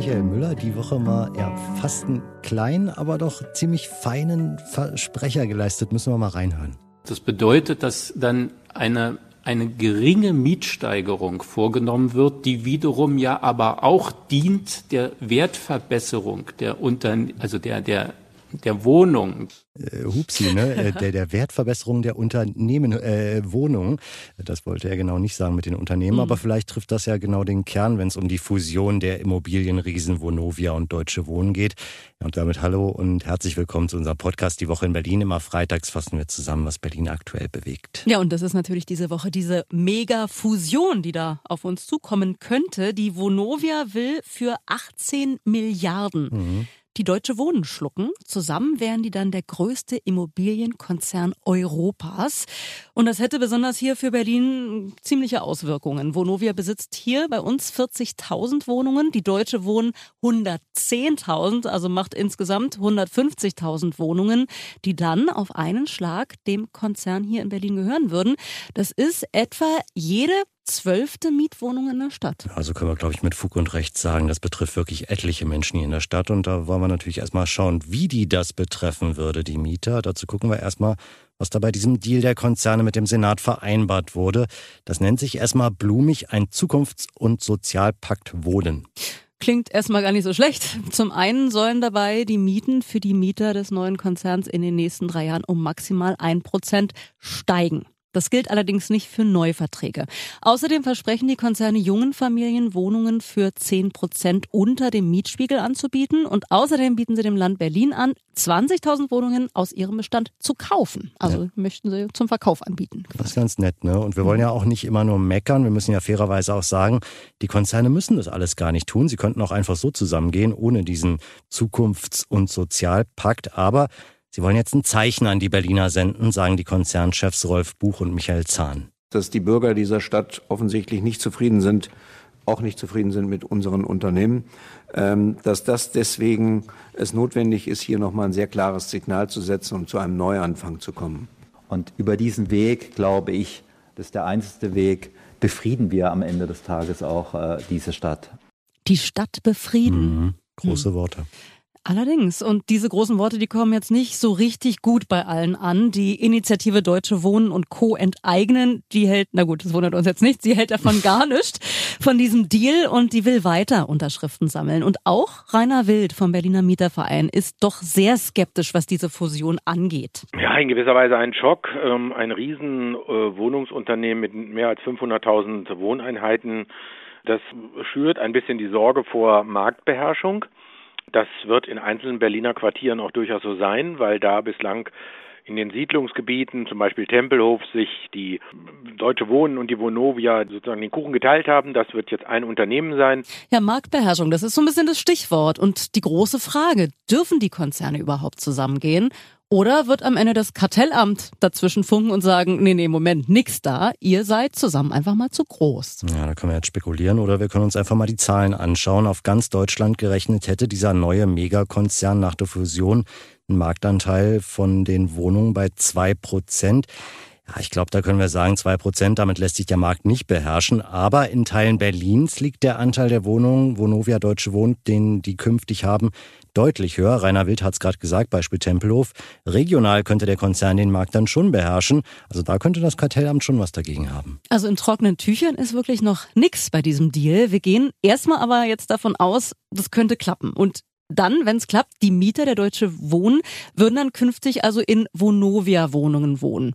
Die Woche mal ja, fast einen kleinen, aber doch ziemlich feinen Versprecher geleistet. Müssen wir mal reinhören. Das bedeutet, dass dann eine eine geringe Mietsteigerung vorgenommen wird, die wiederum ja aber auch dient der Wertverbesserung der Unterne also der der der Wohnung. Äh, Hupsi, ne? Äh, der, der Wertverbesserung der Unternehmen, äh, Wohnungen. Das wollte er genau nicht sagen mit den Unternehmen, mhm. aber vielleicht trifft das ja genau den Kern, wenn es um die Fusion der Immobilienriesen Vonovia und Deutsche Wohnen geht. Und damit hallo und herzlich willkommen zu unserem Podcast Die Woche in Berlin. Immer freitags fassen wir zusammen, was Berlin aktuell bewegt. Ja, und das ist natürlich diese Woche diese Mega-Fusion, die da auf uns zukommen könnte. Die Vonovia will für 18 Milliarden mhm die Deutsche Wohnen schlucken. Zusammen wären die dann der größte Immobilienkonzern Europas. Und das hätte besonders hier für Berlin ziemliche Auswirkungen. Vonovia besitzt hier bei uns 40.000 Wohnungen, die Deutsche Wohnen 110.000, also macht insgesamt 150.000 Wohnungen, die dann auf einen Schlag dem Konzern hier in Berlin gehören würden. Das ist etwa jede zwölfte Mietwohnung in der Stadt. Also können wir, glaube ich, mit Fug und Recht sagen, das betrifft wirklich etliche Menschen hier in der Stadt. Und da wollen wir natürlich erstmal schauen, wie die das betreffen würde, die Mieter. Dazu gucken wir erstmal, was da bei diesem Deal der Konzerne mit dem Senat vereinbart wurde. Das nennt sich erstmal blumig ein Zukunfts- und Sozialpakt Wohnen. Klingt erstmal gar nicht so schlecht. Zum einen sollen dabei die Mieten für die Mieter des neuen Konzerns in den nächsten drei Jahren um maximal ein Prozent steigen. Das gilt allerdings nicht für Neuverträge. Außerdem versprechen die Konzerne jungen Familien Wohnungen für 10 Prozent unter dem Mietspiegel anzubieten. Und außerdem bieten sie dem Land Berlin an, 20.000 Wohnungen aus ihrem Bestand zu kaufen. Also ja. möchten sie zum Verkauf anbieten. Das ist ganz nett, ne? Und wir wollen ja auch nicht immer nur meckern. Wir müssen ja fairerweise auch sagen, die Konzerne müssen das alles gar nicht tun. Sie könnten auch einfach so zusammengehen, ohne diesen Zukunfts- und Sozialpakt. Aber Sie wollen jetzt ein Zeichen an die Berliner senden, sagen die Konzernchefs Rolf Buch und Michael Zahn. Dass die Bürger dieser Stadt offensichtlich nicht zufrieden sind, auch nicht zufrieden sind mit unseren Unternehmen, ähm, dass das deswegen es notwendig ist, hier nochmal ein sehr klares Signal zu setzen und zu einem Neuanfang zu kommen. Und über diesen Weg, glaube ich, das ist der einzige Weg, befrieden wir am Ende des Tages auch äh, diese Stadt. Die Stadt befrieden. Mhm. Große Worte. Allerdings. Und diese großen Worte, die kommen jetzt nicht so richtig gut bei allen an. Die Initiative Deutsche Wohnen und Co. enteignen, die hält, na gut, das wundert uns jetzt nicht, sie hält davon gar nichts, von diesem Deal und die will weiter Unterschriften sammeln. Und auch Rainer Wild vom Berliner Mieterverein ist doch sehr skeptisch, was diese Fusion angeht. Ja, in gewisser Weise ein Schock. Ähm, ein riesen äh, Wohnungsunternehmen mit mehr als 500.000 Wohneinheiten. Das schürt ein bisschen die Sorge vor Marktbeherrschung. Das wird in einzelnen Berliner Quartieren auch durchaus so sein, weil da bislang in den Siedlungsgebieten, zum Beispiel Tempelhof, sich die Deutsche Wohnen und die Vonovia sozusagen den Kuchen geteilt haben. Das wird jetzt ein Unternehmen sein. Ja, Marktbeherrschung, das ist so ein bisschen das Stichwort. Und die große Frage, dürfen die Konzerne überhaupt zusammengehen? Oder wird am Ende das Kartellamt dazwischen funken und sagen, nee, nee, Moment, nix da, ihr seid zusammen einfach mal zu groß. Ja, da können wir jetzt spekulieren oder wir können uns einfach mal die Zahlen anschauen. Auf ganz Deutschland gerechnet hätte dieser neue Megakonzern nach der Fusion einen Marktanteil von den Wohnungen bei zwei Prozent. Ich glaube, da können wir sagen, zwei Prozent, damit lässt sich der Markt nicht beherrschen. Aber in Teilen Berlins liegt der Anteil der Wohnungen, Vonovia Deutsche wohnt, den die künftig haben, deutlich höher. Rainer Wild hat es gerade gesagt, Beispiel Tempelhof. Regional könnte der Konzern den Markt dann schon beherrschen. Also da könnte das Kartellamt schon was dagegen haben. Also in trockenen Tüchern ist wirklich noch nichts bei diesem Deal. Wir gehen erstmal aber jetzt davon aus, das könnte klappen. Und dann, wenn es klappt, die Mieter der Deutsche Wohnen würden dann künftig also in Vonovia-Wohnungen wohnen.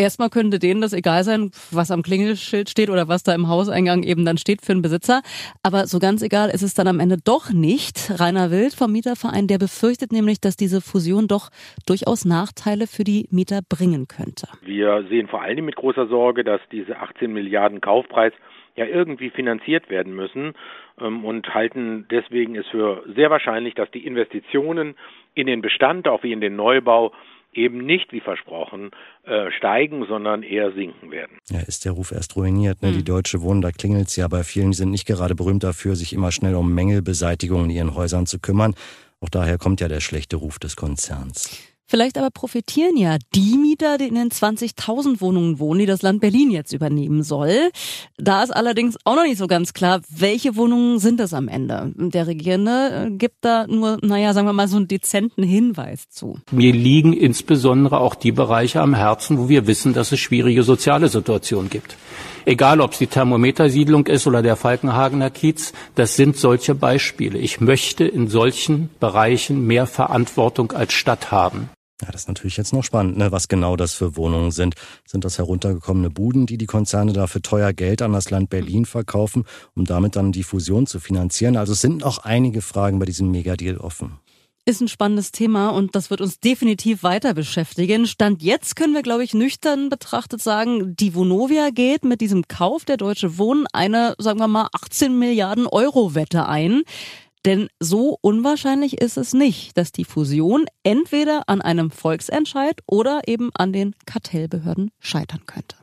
Erstmal könnte denen das egal sein, was am Klingelschild steht oder was da im Hauseingang eben dann steht für den Besitzer. Aber so ganz egal ist es dann am Ende doch nicht. Rainer Wild vom Mieterverein, der befürchtet nämlich, dass diese Fusion doch durchaus Nachteile für die Mieter bringen könnte. Wir sehen vor allen Dingen mit großer Sorge, dass diese 18 Milliarden Kaufpreis ja irgendwie finanziert werden müssen ähm, und halten deswegen es für sehr wahrscheinlich, dass die Investitionen in den Bestand, auch wie in den Neubau, eben nicht wie versprochen äh, steigen, sondern eher sinken werden. Ja, ist der Ruf erst ruiniert. Ne? Mhm. Die Deutsche Wohnen, da klingelt es ja bei vielen, die sind nicht gerade berühmt dafür, sich immer schnell um Mängelbeseitigung in ihren Häusern zu kümmern. Auch daher kommt ja der schlechte Ruf des Konzerns. Vielleicht aber profitieren ja die Mieter, die in den 20.000 Wohnungen wohnen, die das Land Berlin jetzt übernehmen soll. Da ist allerdings auch noch nicht so ganz klar, welche Wohnungen sind das am Ende. Der Regierende äh, gibt da nur, naja, sagen wir mal, so einen dezenten Hinweis zu. Mir liegen insbesondere auch die Bereiche am Herzen, wo wir wissen, dass es schwierige soziale Situationen gibt. Egal, ob es die Thermometersiedlung ist oder der Falkenhagener Kiez, das sind solche Beispiele. Ich möchte in solchen Bereichen mehr Verantwortung als Stadt haben. Ja, das ist natürlich jetzt noch spannend, ne, was genau das für Wohnungen sind. Sind das heruntergekommene Buden, die die Konzerne dafür teuer Geld an das Land Berlin verkaufen, um damit dann die Fusion zu finanzieren? Also es sind noch einige Fragen bei diesem Megadeal offen. Ist ein spannendes Thema und das wird uns definitiv weiter beschäftigen. Stand jetzt können wir, glaube ich, nüchtern betrachtet sagen, die Vonovia geht mit diesem Kauf der Deutsche Wohnen eine, sagen wir mal, 18 Milliarden Euro Wette ein. Denn so unwahrscheinlich ist es nicht, dass die Fusion entweder an einem Volksentscheid oder eben an den Kartellbehörden scheitern könnte.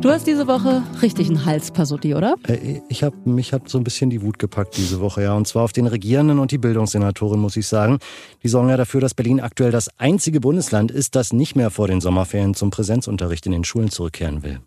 Du hast diese Woche richtig einen Halsparodie, oder? Äh, ich habe mich hat so ein bisschen die Wut gepackt diese Woche, ja. Und zwar auf den Regierenden und die Bildungssenatorin, muss ich sagen. Die sorgen ja dafür, dass Berlin aktuell das einzige Bundesland ist, das nicht mehr vor den Sommerferien zum Präsenzunterricht in den Schulen zurückkehren will.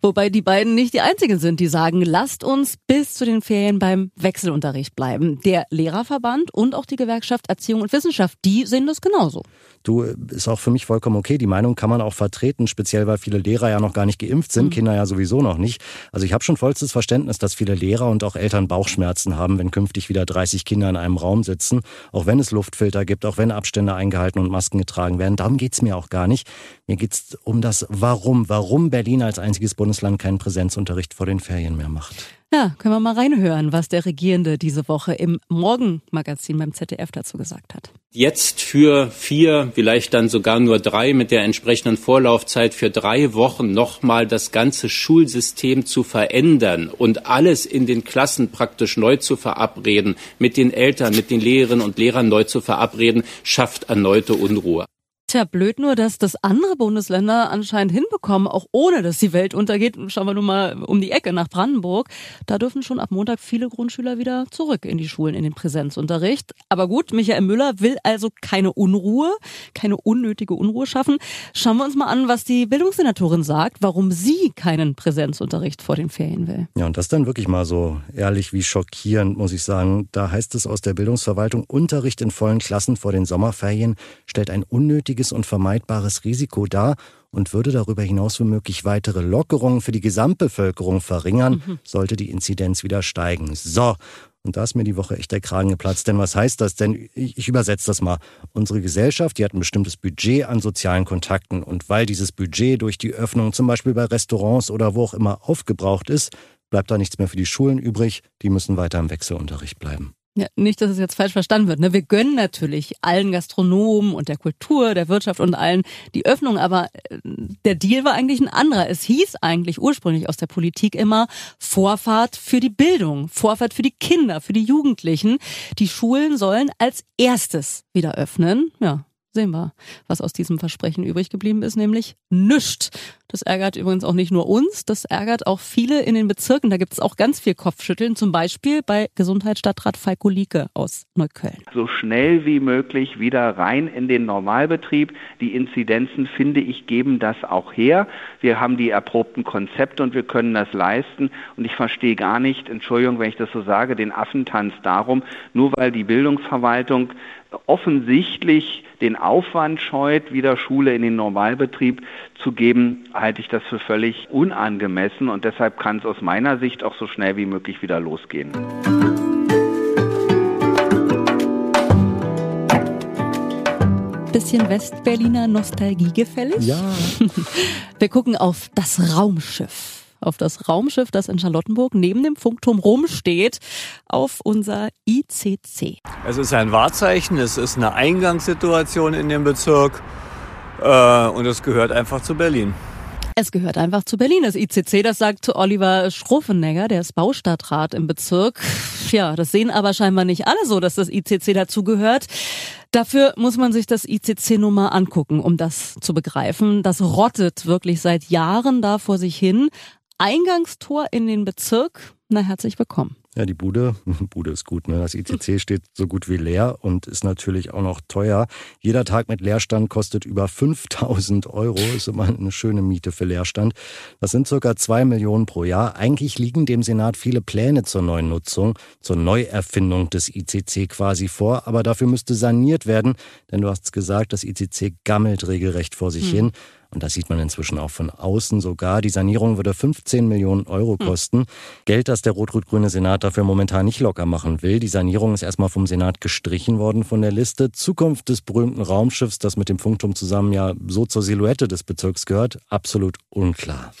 Wobei die beiden nicht die einzigen sind, die sagen, lasst uns bis zu den Ferien beim Wechselunterricht bleiben. Der Lehrerverband und auch die Gewerkschaft Erziehung und Wissenschaft, die sehen das genauso. Du, ist auch für mich vollkommen okay. Die Meinung kann man auch vertreten, speziell weil viele Lehrer ja noch gar nicht geimpft sind, mhm. Kinder ja sowieso noch nicht. Also ich habe schon vollstes Verständnis, dass viele Lehrer und auch Eltern Bauchschmerzen haben, wenn künftig wieder 30 Kinder in einem Raum sitzen. Auch wenn es Luftfilter gibt, auch wenn Abstände eingehalten und Masken getragen werden. Darum geht's mir auch gar nicht. Mir geht's um das Warum. Warum Berlin als einziges Bundesland keinen Präsenzunterricht vor den Ferien mehr macht. Ja, können wir mal reinhören, was der Regierende diese Woche im Morgenmagazin beim ZDF dazu gesagt hat. Jetzt für vier, vielleicht dann sogar nur drei mit der entsprechenden Vorlaufzeit für drei Wochen nochmal das ganze Schulsystem zu verändern und alles in den Klassen praktisch neu zu verabreden, mit den Eltern, mit den Lehrerinnen und Lehrern neu zu verabreden, schafft erneute Unruhe. Tja, blöd nur, dass das andere Bundesländer anscheinend hinbekommen, auch ohne dass die Welt untergeht. Schauen wir nur mal um die Ecke nach Brandenburg. Da dürfen schon ab Montag viele Grundschüler wieder zurück in die Schulen, in den Präsenzunterricht. Aber gut, Michael Müller will also keine Unruhe, keine unnötige Unruhe schaffen. Schauen wir uns mal an, was die Bildungssenatorin sagt, warum sie keinen Präsenzunterricht vor den Ferien will. Ja, und das dann wirklich mal so ehrlich wie schockierend, muss ich sagen. Da heißt es aus der Bildungsverwaltung, Unterricht in vollen Klassen vor den Sommerferien stellt ein unnötiges eindeutiges und vermeidbares Risiko dar und würde darüber hinaus womöglich weitere Lockerungen für die Gesamtbevölkerung verringern, mhm. sollte die Inzidenz wieder steigen. So, und da ist mir die Woche echt der Kragen geplatzt. Denn was heißt das denn? Ich übersetze das mal. Unsere Gesellschaft, die hat ein bestimmtes Budget an sozialen Kontakten. Und weil dieses Budget durch die Öffnung zum Beispiel bei Restaurants oder wo auch immer aufgebraucht ist, bleibt da nichts mehr für die Schulen übrig. Die müssen weiter im Wechselunterricht bleiben. Ja, nicht, dass es jetzt falsch verstanden wird. Ne? Wir gönnen natürlich allen Gastronomen und der Kultur, der Wirtschaft und allen die Öffnung, aber äh, der Deal war eigentlich ein anderer. Es hieß eigentlich ursprünglich aus der Politik immer Vorfahrt für die Bildung, Vorfahrt für die Kinder, für die Jugendlichen. Die Schulen sollen als erstes wieder öffnen. Ja, sehen wir, was aus diesem Versprechen übrig geblieben ist, nämlich nüscht. Das ärgert übrigens auch nicht nur uns, das ärgert auch viele in den Bezirken. Da gibt es auch ganz viel Kopfschütteln, zum Beispiel bei Gesundheitsstadtrat Falko Lieke aus Neukölln. So schnell wie möglich wieder rein in den Normalbetrieb. Die Inzidenzen, finde ich, geben das auch her. Wir haben die erprobten Konzepte und wir können das leisten. Und ich verstehe gar nicht, Entschuldigung, wenn ich das so sage, den Affentanz darum, nur weil die Bildungsverwaltung offensichtlich den Aufwand scheut, wieder Schule in den Normalbetrieb zu geben, halte ich das für völlig unangemessen und deshalb kann es aus meiner Sicht auch so schnell wie möglich wieder losgehen. Bisschen Westberliner Nostalgie gefällig? Ja. Wir gucken auf das Raumschiff auf das Raumschiff, das in Charlottenburg neben dem Funkturm rumsteht, auf unser ICC. Es ist ein Wahrzeichen, es ist eine Eingangssituation in den Bezirk. Äh, und es gehört einfach zu Berlin. Es gehört einfach zu Berlin. Das ICC, das sagt Oliver Stroffenegger, der ist Baustadtrat im Bezirk. Ja, das sehen aber scheinbar nicht alle so, dass das ICC dazugehört. Dafür muss man sich das ICC nur mal angucken, um das zu begreifen. Das rottet wirklich seit Jahren da vor sich hin. Eingangstor in den Bezirk. Na, herzlich willkommen. Ja, die Bude, Bude ist gut, ne? Das ICC steht so gut wie leer und ist natürlich auch noch teuer. Jeder Tag mit Leerstand kostet über 5000 Euro. Ist immer eine schöne Miete für Leerstand. Das sind circa zwei Millionen pro Jahr. Eigentlich liegen dem Senat viele Pläne zur neuen Nutzung, zur Neuerfindung des ICC quasi vor. Aber dafür müsste saniert werden, denn du hast gesagt, das ICC gammelt regelrecht vor sich hm. hin. Und das sieht man inzwischen auch von außen sogar. Die Sanierung würde 15 Millionen Euro hm. kosten. Hm. Geld, das der rot-rot-grüne Senat dafür momentan nicht locker machen will. Die Sanierung ist erstmal vom Senat gestrichen worden von der Liste. Zukunft des berühmten Raumschiffs, das mit dem Funkturm zusammen ja so zur Silhouette des Bezirks gehört, absolut unklar.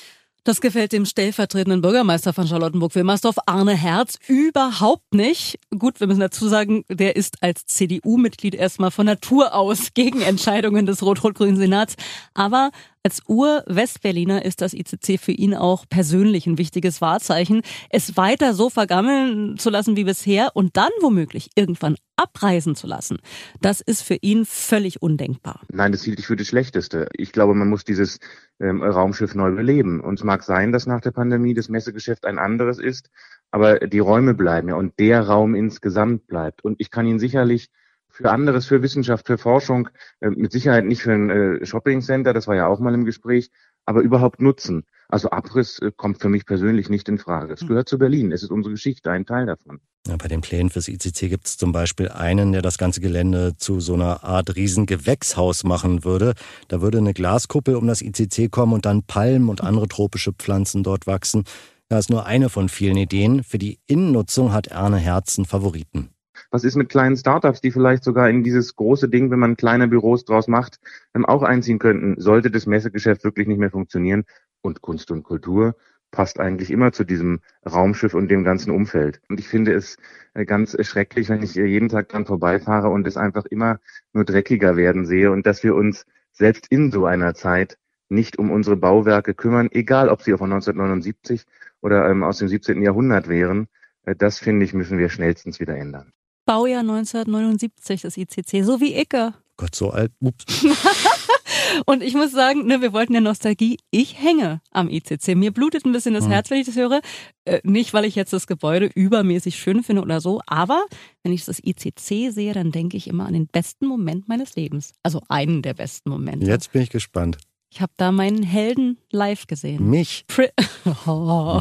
Das gefällt dem stellvertretenden Bürgermeister von Charlottenburg-Wilmersdorf, Arne Herz, überhaupt nicht. Gut, wir müssen dazu sagen, der ist als CDU-Mitglied erstmal von Natur aus gegen Entscheidungen des Rot-Rot-Grünen Senats. Aber als Ur-Westberliner ist das ICC für ihn auch persönlich ein wichtiges Wahrzeichen. Es weiter so vergammeln zu lassen wie bisher und dann womöglich irgendwann abreisen zu lassen, das ist für ihn völlig undenkbar. Nein, das hielt ich für das Schlechteste. Ich glaube, man muss dieses ähm, Raumschiff neu beleben. Und es mag sein, dass nach der Pandemie das Messegeschäft ein anderes ist, aber die Räume bleiben ja und der Raum insgesamt bleibt. Und ich kann ihn sicherlich für anderes, für Wissenschaft, für Forschung, äh, mit Sicherheit nicht für ein äh, Shopping Center, das war ja auch mal im Gespräch, aber überhaupt nutzen. Also Abriss äh, kommt für mich persönlich nicht in Frage. Es hm. gehört zu Berlin. Es ist unsere Geschichte, ein Teil davon. Ja, bei den Plänen fürs ICC gibt es zum Beispiel einen, der das ganze Gelände zu so einer Art Riesengewächshaus machen würde. Da würde eine Glaskuppel um das ICC kommen und dann Palmen und andere tropische Pflanzen dort wachsen. Das ist nur eine von vielen Ideen. Für die Innennutzung hat Erne Herzen Favoriten. Was ist mit kleinen Startups, die vielleicht sogar in dieses große Ding, wenn man kleine Büros draus macht, ähm, auch einziehen könnten? Sollte das Messegeschäft wirklich nicht mehr funktionieren? Und Kunst und Kultur passt eigentlich immer zu diesem Raumschiff und dem ganzen Umfeld. Und ich finde es äh, ganz schrecklich, wenn ich jeden Tag dran vorbeifahre und es einfach immer nur dreckiger werden sehe und dass wir uns selbst in so einer Zeit nicht um unsere Bauwerke kümmern, egal ob sie von 1979 oder ähm, aus dem 17. Jahrhundert wären. Äh, das finde ich, müssen wir schnellstens wieder ändern. Baujahr 1979, das ICC, so wie Icke. Gott, so alt. Ups. Und ich muss sagen, ne, wir wollten ja Nostalgie. Ich hänge am ICC. Mir blutet ein bisschen das mhm. Herz, wenn ich das höre. Äh, nicht, weil ich jetzt das Gebäude übermäßig schön finde oder so, aber wenn ich das ICC sehe, dann denke ich immer an den besten Moment meines Lebens. Also einen der besten Momente. Jetzt bin ich gespannt. Ich habe da meinen Helden live gesehen. Mich? Pri oh,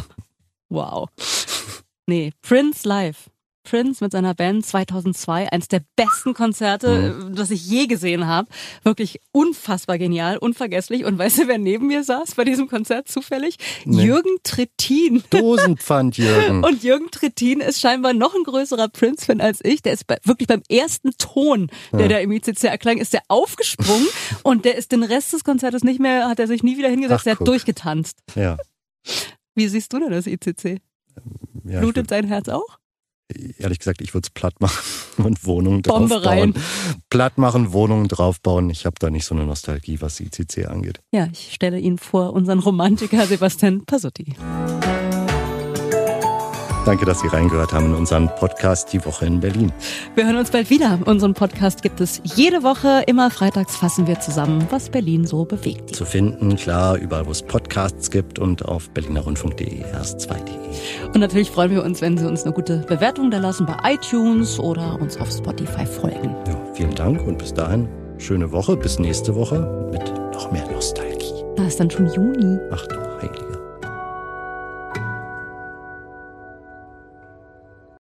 wow. Nee, Prince live. Prince mit seiner Band 2002, eines der besten Konzerte, mhm. das ich je gesehen habe. Wirklich unfassbar genial, unvergesslich. Und weißt du, wer neben mir saß bei diesem Konzert zufällig? Nee. Jürgen Trittin. Dosenpfand Jürgen. Und Jürgen Trittin ist scheinbar noch ein größerer Prince-Fan als ich. Der ist bei, wirklich beim ersten Ton, der ja. da im ICC erklang, ist der aufgesprungen und der ist den Rest des Konzertes nicht mehr, hat er sich nie wieder hingesetzt, Ach, der hat guck. durchgetanzt. Ja. Wie siehst du denn das ICC? Ja, Blutet sein Herz auch? Ehrlich gesagt, ich würde es platt machen und Wohnungen Bombe draufbauen. Rein. Platt machen, Wohnungen draufbauen. Ich habe da nicht so eine Nostalgie, was ICC angeht. Ja, ich stelle Ihnen vor unseren Romantiker Sebastian Pasotti. Danke, dass Sie reingehört haben in unseren Podcast Die Woche in Berlin. Wir hören uns bald wieder. Unseren Podcast gibt es jede Woche. Immer freitags fassen wir zusammen, was Berlin so bewegt. Zu finden, klar, überall, wo es Podcasts gibt und auf berlinerrundfunk.de, erst 2.de. Und natürlich freuen wir uns, wenn Sie uns eine gute Bewertung da lassen bei iTunes oder uns auf Spotify folgen. Ja, vielen Dank und bis dahin, schöne Woche. Bis nächste Woche mit noch mehr Nostalgie. Da ist dann schon Juni. Ach du Heiliger.